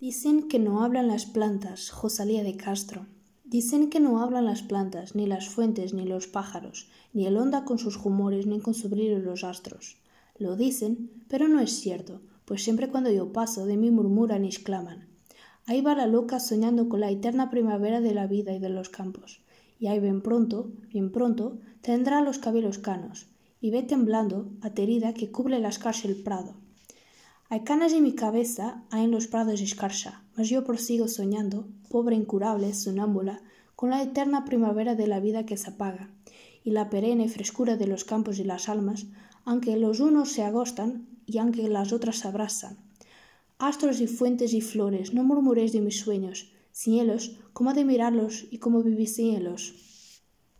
Dicen que no hablan las plantas, Josalía de Castro. Dicen que no hablan las plantas, ni las fuentes, ni los pájaros, ni el onda con sus humores, ni con su brillo los astros. Lo dicen, pero no es cierto, pues siempre cuando yo paso de mí murmuran y exclaman. Ahí va la loca soñando con la eterna primavera de la vida y de los campos. Y ahí bien pronto, bien pronto, tendrá los cabellos canos, y ve temblando, aterida, que cubre la escarcha el prado. Hay canas en mi cabeza, hay en los prados escarcha, mas yo prosigo soñando, pobre incurable, sonámbula, con la eterna primavera de la vida que se apaga, y la perenne frescura de los campos y las almas, aunque los unos se agostan y aunque las otras se abrazan. Astros y fuentes y flores, no murmuréis de mis sueños, cielos, cómo de mirarlos y cómo vivís sin ellos.